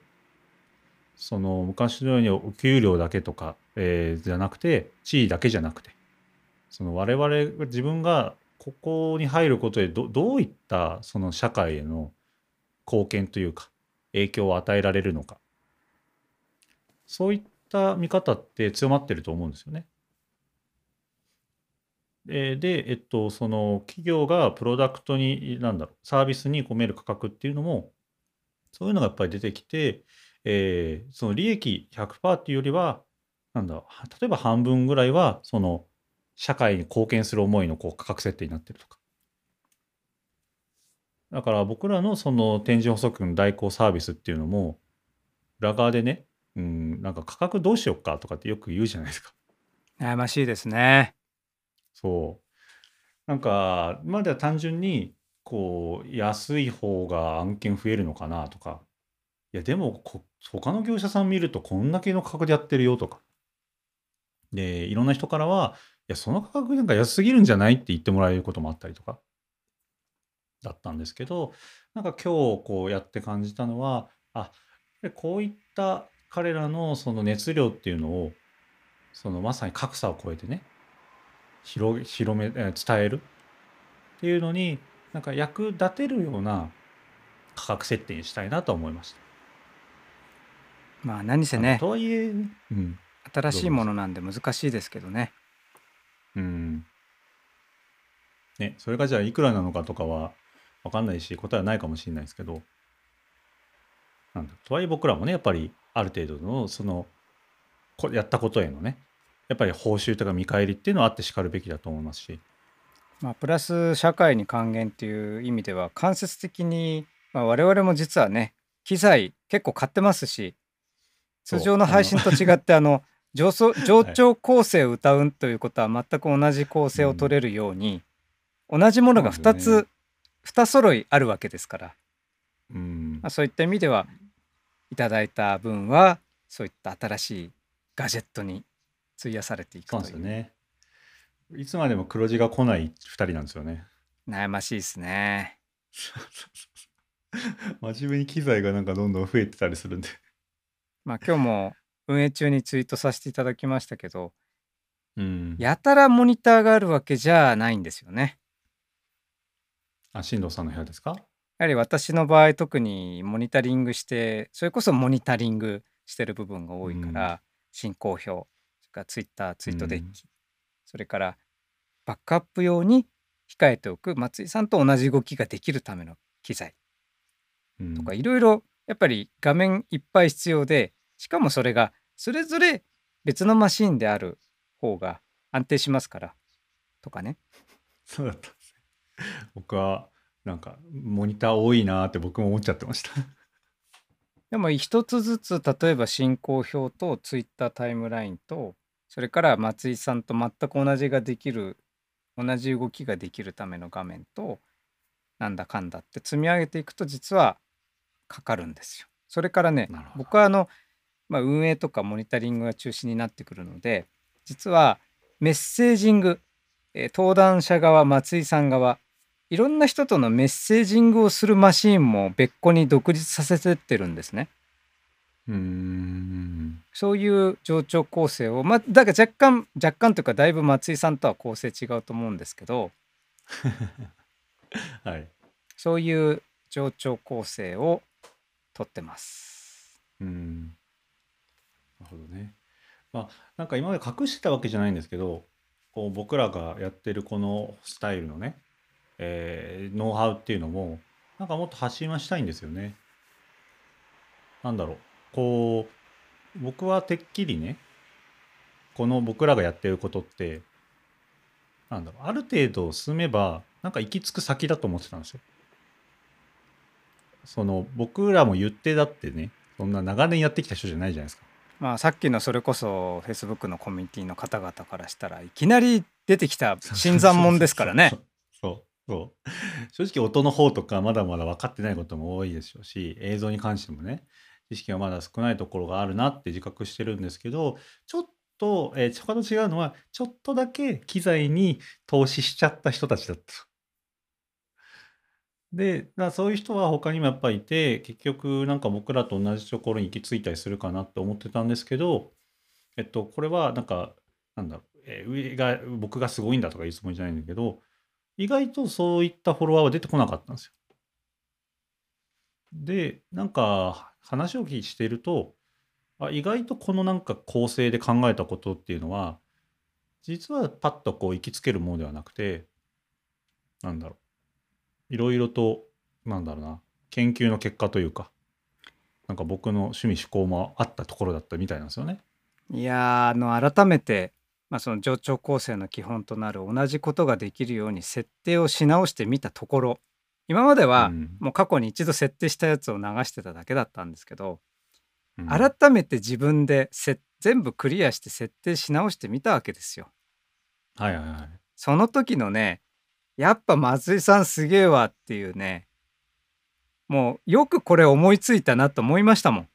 S1: その昔のようにお給料だけとか、えーじゃなくて地位だけじゃなくてその我々自分がここに入ることでどどういったその社会への貢献というか影響を与えられるのかそういった見方って強まってると思うんですよね。で、えっと、その企業がプロダクトに、なんだろう、サービスに込める価格っていうのも、そういうのがやっぱり出てきて、えーその利益100%っていうよりは、なんだ、は例えば半分ぐらいは、その社会に貢献する思いのこう価格設定になってるとか。だから僕らのその展示補足の代行サービスっていうのも、裏側でね、うん、なんか価格どうしよっかとかってよく言うじゃないですか。
S2: 悩ましいですね
S1: そう。なんか、今までは単純に、こう、安い方が案件増えるのかなとか、いや、でもこ、他の業者さん見ると、こんだけの価格でやってるよとか。で、いろんな人からは、いや、その価格なんか安すぎるんじゃないって言ってもらえることもあったりとか、だったんですけど、なんか今日こうやって感じたのは、あ、こういった彼らのその熱量っていうのを、そのまさに格差を超えてね、広げ広め、えー伝えるっていうのになんか役立てるような価格設定にしたいなと思いました。
S2: まあ何せね
S1: とはいえ、うん、
S2: 新しいものなんで難しいですけどね
S1: うん。ね、それがじゃあいくらなのかとかは分かんないし答えはないかもしれないですけど、なんだとはいえ僕らもねやっぱりある程度のそのこやったことへのねやっぱり報酬とか見返りっていうのはあってしかるべきだと思いますし。
S2: まあプラス社会に還元っていう意味では間接的に、まあ、我々も実はね機材結構買ってますし通常の配信と違ってあの上調 構成を歌うということは全く同じ構成を取れるように、同じものが2
S1: そうですよ
S2: つ2揃いあるわけですから、
S1: うん。
S2: まあ、そういった意味ではいただいた分はそういった新しいガジェットに費やされていくという
S1: なんですよね。いつまでも黒字が来ない2人なんですよね。
S2: 悩ましいですね。
S1: 真面目に機材がなんかどんどん増えてたりするんで。
S2: まあ今日も運営中にツイートさせていただきましたけど
S1: うん。
S2: やたらモニターがあるわけじゃないんですよね。
S1: あ、進藤さんの部屋ですか？
S2: やはり私の場合特にモニタリングしてそれこそモニタリングしてる部分が多いから、進行表それからツイッターツイートデッキ、それからバックアップ用に控えておく松井さんと同じ動きができるための機材
S1: うん。
S2: とかいろいろやっぱり画面いっぱい必要でしかもそれがそれぞれ別のマシンである方が安定しますからとかね。
S1: そうだったんですね。僕はなんかモニター多いなーって僕も思っちゃってました。
S2: でも一つずつ例えば進行表とツイッタータイムラインとそれから松井さんと全く同じができる同じ動きができるための画面となんだかんだって積み上げていくと実はかかるんですよ。それからね僕はあの、まあ、運営とかモニタリングが中心になってくるので実はメッセージング、えー登壇者側松井さん側いろんな人とのメッセージングをするマシーンも別個に独立させてってるんですね。
S1: うーん。
S2: そういう冗長構成をまあだから若干若干というかだいぶ松井さんとは構成違うと思うんですけど
S1: はい。
S2: そういう冗長構成をとってます。
S1: うん。なるほどね。まあ、なんか今まで隠してたわけじゃないんですけど、こう僕らがやってるこのスタイルのね、えーノウハウっていうのも、なんかもっと発信はしたいんですよね。なんだろう。こう、僕はてっきりね、この僕らがやってることって、なんだろう、ある程度進めば、なんか行き着く先だと思ってたんですよ。その僕らも言ってだってね、そんな長年やってきた人じゃないじゃないですか。
S2: まあさっきのそれこそ Facebook のコミュニティの方々からしたらいきなり出てきた新参者ですからね。
S1: そう 正直音の方とかまだまだ分かってないことも多いでしょうし映像に関してもね知識がまだ少ないところがあるなって自覚してるんですけどちょっと、えー、他と違うのはちょっとだけ機材に投資しちゃった人たちだった。で、だからそういう人は他にもやっぱいて結局なんか僕らと同じところに行き着いたりするかなって思ってたんですけどえっとこれはなんかなんだろう、えー上が僕がすごいんだとか言うつもりじゃないんだけど意外とそういったフォロワーは出てこなかったんですよ。でなんか話を聞いているとあ意外とこのなんか構成で考えたことっていうのは実はパッとこう行きつけるものではなくてなんだろういろいろとなんだろうな研究の結果というかなんか僕の趣味思考もあったところだったみたいなんですよね。
S2: いやあの改めて、まあ、その上長構成の基本となる同じことができるように設定をし直してみたところ今までは
S1: うん
S2: もう過去に一度設定したやつを流してただけだったんですけど、
S1: うん
S2: 改めて自分でせ全部クリアして設定し直してみたわけですよ。
S1: はいはいはい。
S2: その時のねやっぱ松井さんすげえわっていうねもうよくこれ思いついたなと思いましたもん。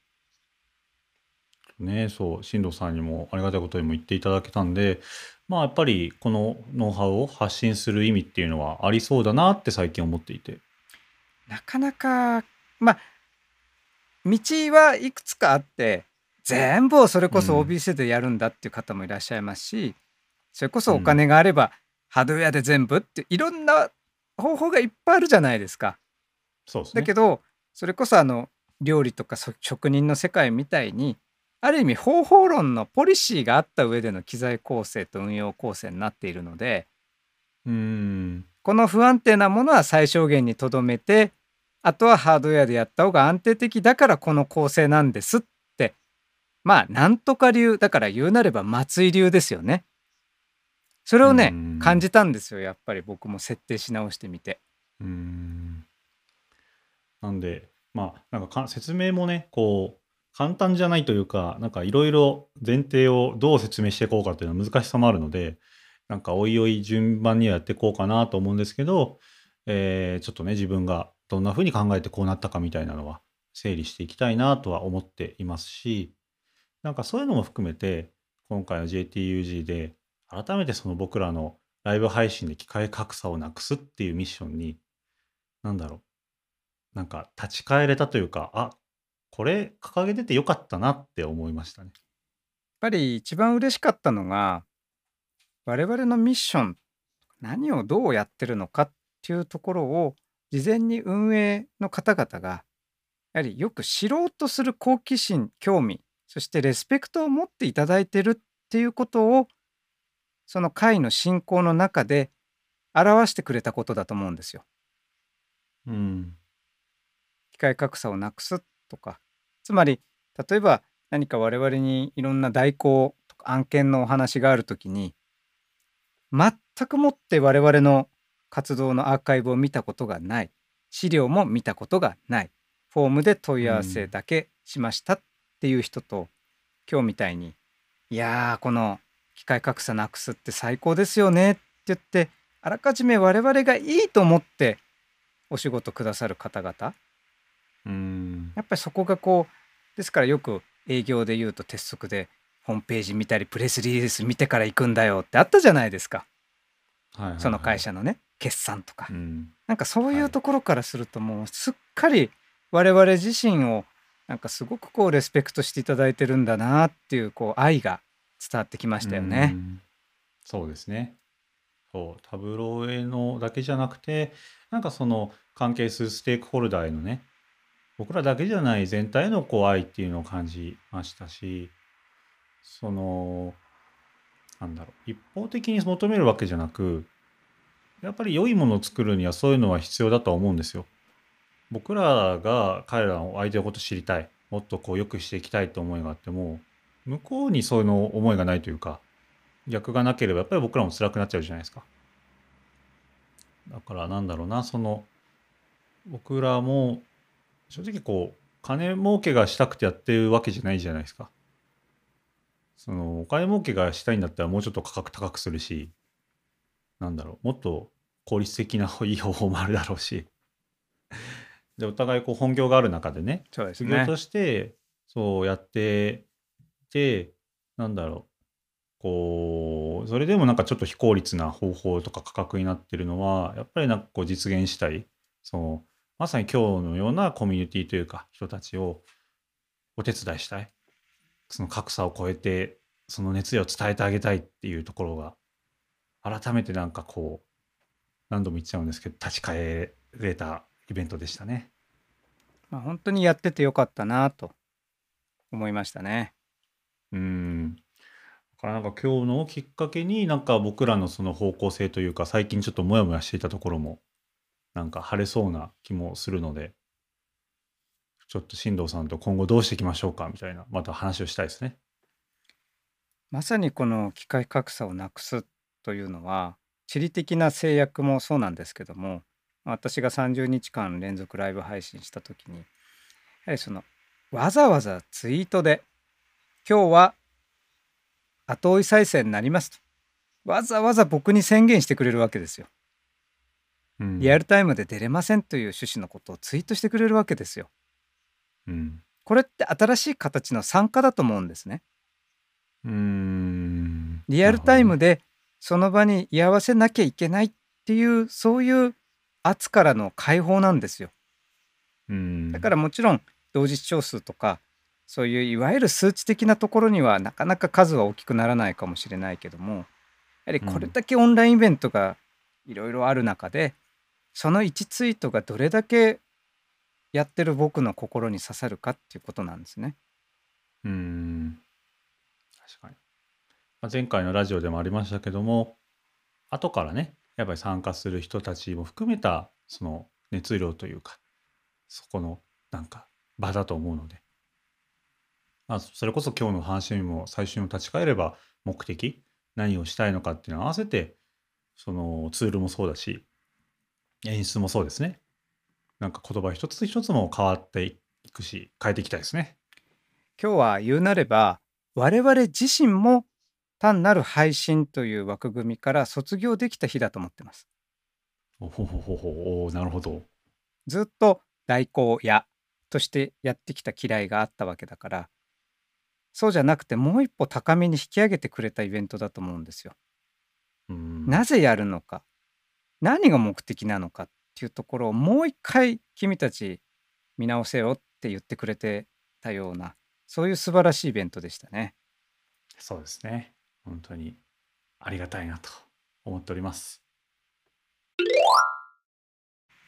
S1: ねそう進藤さんにもありがたいことにも言っていただけたんでまあやっぱりこのノウハウを発信する意味っていうのはありそうだなって最近思っていて。
S2: なかなかまあ道はいくつかあって全部をそれこそ
S1: うん
S2: OBC でやるんだっていう方もいらっしゃいますし、それこそお金があればハードウェアで全部っていろんな方法がいっぱいあるじゃないですか。
S1: そうですね。
S2: だけどそれこそあの料理とかそ職人の世界みたいにある意味方法論のポリシーがあった上での機材構成と運用構成になっているので
S1: うーん
S2: この不安定なものは最小限にとどめてあとはハードウェアでやった方が安定的だからこの構成なんですってまあなんとか流だから言うなれば松井流ですよね。それをね
S1: うん
S2: 感じたんですよやっぱり僕も設定し直してみて。
S1: うーんなんでまあなんかか説明もねこう簡単じゃないというかなんかいろいろ前提をどう説明していこうかっていうのは難しさもあるのでなんかおいおい順番にはやっていこうかなと思うんですけど、えーちょっとね自分がどんな風に考えてこうなったかみたいなのは整理していきたいなとは思っていますしなんかそういうのも含めて今回の JTUG で改めてその僕らのライブ配信で機械格差をなくすっていうミッションになんだろうなんか立ち返れたというかあこれ掲げててよかったなって思いましたね。
S2: やっぱり一番嬉しかったのが我々のミッション何をどうやってるのかっていうところを事前に運営の方々がやはりよく知ろうとする好奇心興味そしてレスペクトを持っていただいてるっていうことをその会の進行の中で表してくれたことだと思うんですよ。
S1: うん。
S2: 機械格差をなくすとかつまり例えば何か我々にいろんな代行とか案件のお話があるときに全くもって我々の活動のアーカイブを見たことがない。資料も見たことがない。フォームで問い合わせだけしましたっていう人と、今日みたいに「いやーこの機械格差なくすって最高ですよね」って言ってあらかじめ我々がいいと思ってお仕事くださる方々。
S1: うん。
S2: やっぱりそこがこうですからよく営業で言うと鉄則でホームページ見たりプレスリリース見てから行くんだよってあったじゃないですか
S1: はいはいはい
S2: その会。社のね決算とか
S1: うん。
S2: なんかそうい
S1: はい
S2: うところからするともうすっかり我々自身をなんかすごくこうレスペクトしていただいてるんだなっていうこう愛が伝わってきましたよ
S1: う
S2: ね。
S1: ん。そうですね。そうタブローへのだけじゃなくてなんかその関係するステークホルダーへのね僕らだけじゃない全体のこう愛っていうのを感じましたしそのなんだろう一方的に求めるわけじゃなくやっぱり良いものを作るにはそういうのは必要だと思うんですよ。僕らが彼らの相手のこと知りたいもっとこう良くしていきたいと思いがあっても向こうにそういうの思いがないというか逆がなければやっぱり僕らも辛くなっちゃうじゃないですか。だからなんだろうなその僕らも正直こう金儲けがしたくてやってるわけじゃないじゃないですか。そのお金儲けがしたいんだったらもうちょっと価格高くするしなんだろうもっと効率的ないい方法もあるだろうしでお互いこう本業がある中でね
S2: そうですね。
S1: 副業としてそうやっててなんだろうこうそれでもなんかちょっと非効率な方法とか価格になってるのはやっぱりなんかこう実現したいそのまさに今日のようなコミュニティというか人たちをお手伝いしたいその格差を超えてその熱意を伝えてあげたいっていうところが改めてなんかこう何度も言っちゃうんですけど立ち返れたイベントでしたね。
S2: まあ、本当にやっててよかったなと思いましたね。
S1: うん。だからなんか今日のきっかけになんか僕らのその方向性というか最近ちょっとモヤモヤしていたところもなんか晴れそうな気もするのでちょっと進藤さんと今後どうしていきましょうかみたいなまた話をしたいですね。
S2: まさにこの機械格差をなくすというのは地理的な制約もそうなんですけども私が30日間連続ライブ配信した時にやはりそのわざわざツイートで「今日は後追い再生になります」とわざわざ僕に宣言してくれるわけですよ。
S1: うん。
S2: リアルタイムで出れませんという趣旨のことをツイートしてくれるわけですよ。
S1: うん。
S2: これって新しい形の参加だと思うんですね。
S1: うーん。
S2: リアルタイム
S1: で。
S2: でその場に居合わせなきゃいけないっていうそういう圧からの解放なんですよ。
S1: うん。
S2: だからもちろん同時視聴数とかそういういわゆる数値的なところにはなかなか数は大きくならないかもしれないけどもやはりこれだけオンラインイベントがいろいろある中でその1ツイートがどれだけやってる僕の心に刺さるかっていうことなんですね。
S1: うん確かに。まあ、前回のラジオでもありましたけども、後からね、やっぱり参加する人たちも含めた、その熱量というか、そこのなんか場だと思うので、まあ、それこそ今日の話にも最初に立ち返れば、目的、何をしたいのかっていうのを合わせて、そのツールもそうだし、演出もそうですね。なんか言葉一つ一つも変わっていくし、変えていきたいですね。
S2: 今日は言うなれば我々自身も単なる配信という枠組みから卒業できた日だと思ってます。
S1: おほほほほなるほど。
S2: ずっと代行屋としてやってきた嫌いがあったわけだからそうじゃなくてもう一歩高みに引き上げてくれたイベントだと思うんですよ。
S1: うん
S2: なぜやるのか何が目的なのかっていうところをもう一回君たち見直せよって言ってくれてたようなそういう素晴らしいイベントでしたね。
S1: そうですね。本当にありがたいなと思っております。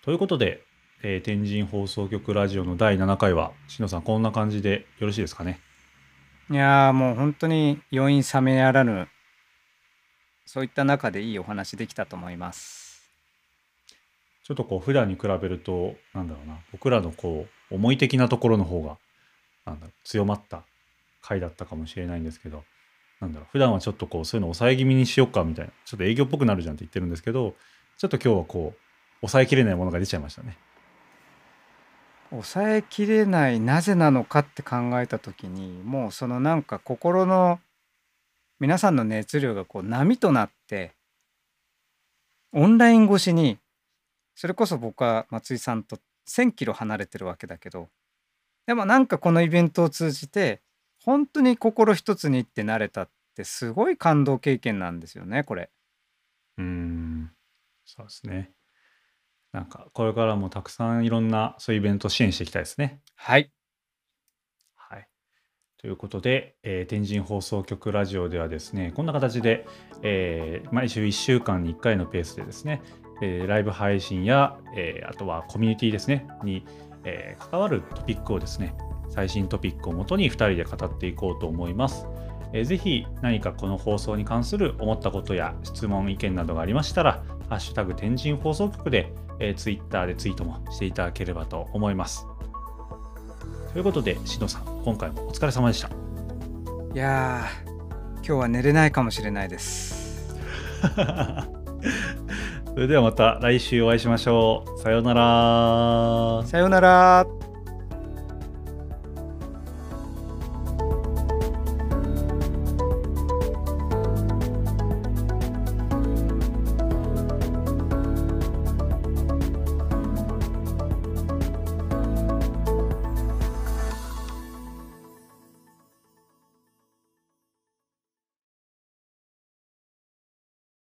S1: ということで、えー天神放送局ラジオの第7回は、しのさん、こんな感じでよろしいですかね？
S2: いやーもう本当に余韻冷めやらぬそういった中でいいお話できたと思います。
S1: ちょっとこう、普段に比べると、なんだろうな、僕らのこう、思い的なところの方が、なんだろう、強まった回だったかもしれないんですけど、なんだろう、普段はちょっとこう、そういうの抑え気味にしようかみたいな、ちょっと営業っぽくなるじゃんって言ってるんですけど、ちょっと今日はこう、抑えきれないものが出ちゃいましたね。
S2: 抑えきれないなぜなのかって考えた時にもうそのなんか心の皆さんの熱量がこう波となってオンライン越しにそれこそ僕は松井さんと1,000キロ離れてるわけだけどでもなんかこのイベントを通じて本当に心一つにってなれたってすごい感動経験なんですよねこれ。
S1: うーん、そうですね。なんか、これからもたくさんいろんなそういうイベントを支援していきたいですね。
S2: はい
S1: はい。ということで、えー天神放送局ラジオではですね、こんな形で、えー毎週1週間に1回のペースでですね、えーライブ配信や、えーあとはコミュニティですね、に、えー関わるトピックをですね、最新トピックをもとに2人で語っていこうと思います。えーぜひ何かこの放送に関する思ったことや質問、意見などがありましたら、ハッシュタグ天神放送局で、えー、ツイッターでツイートもしていただければと思います。ということで、しのさん、今回もお疲れ様でした。
S2: いやー今日は寝れないかもしれないです
S1: それではまた来週お会いしましょう。さようなら。
S2: さようなら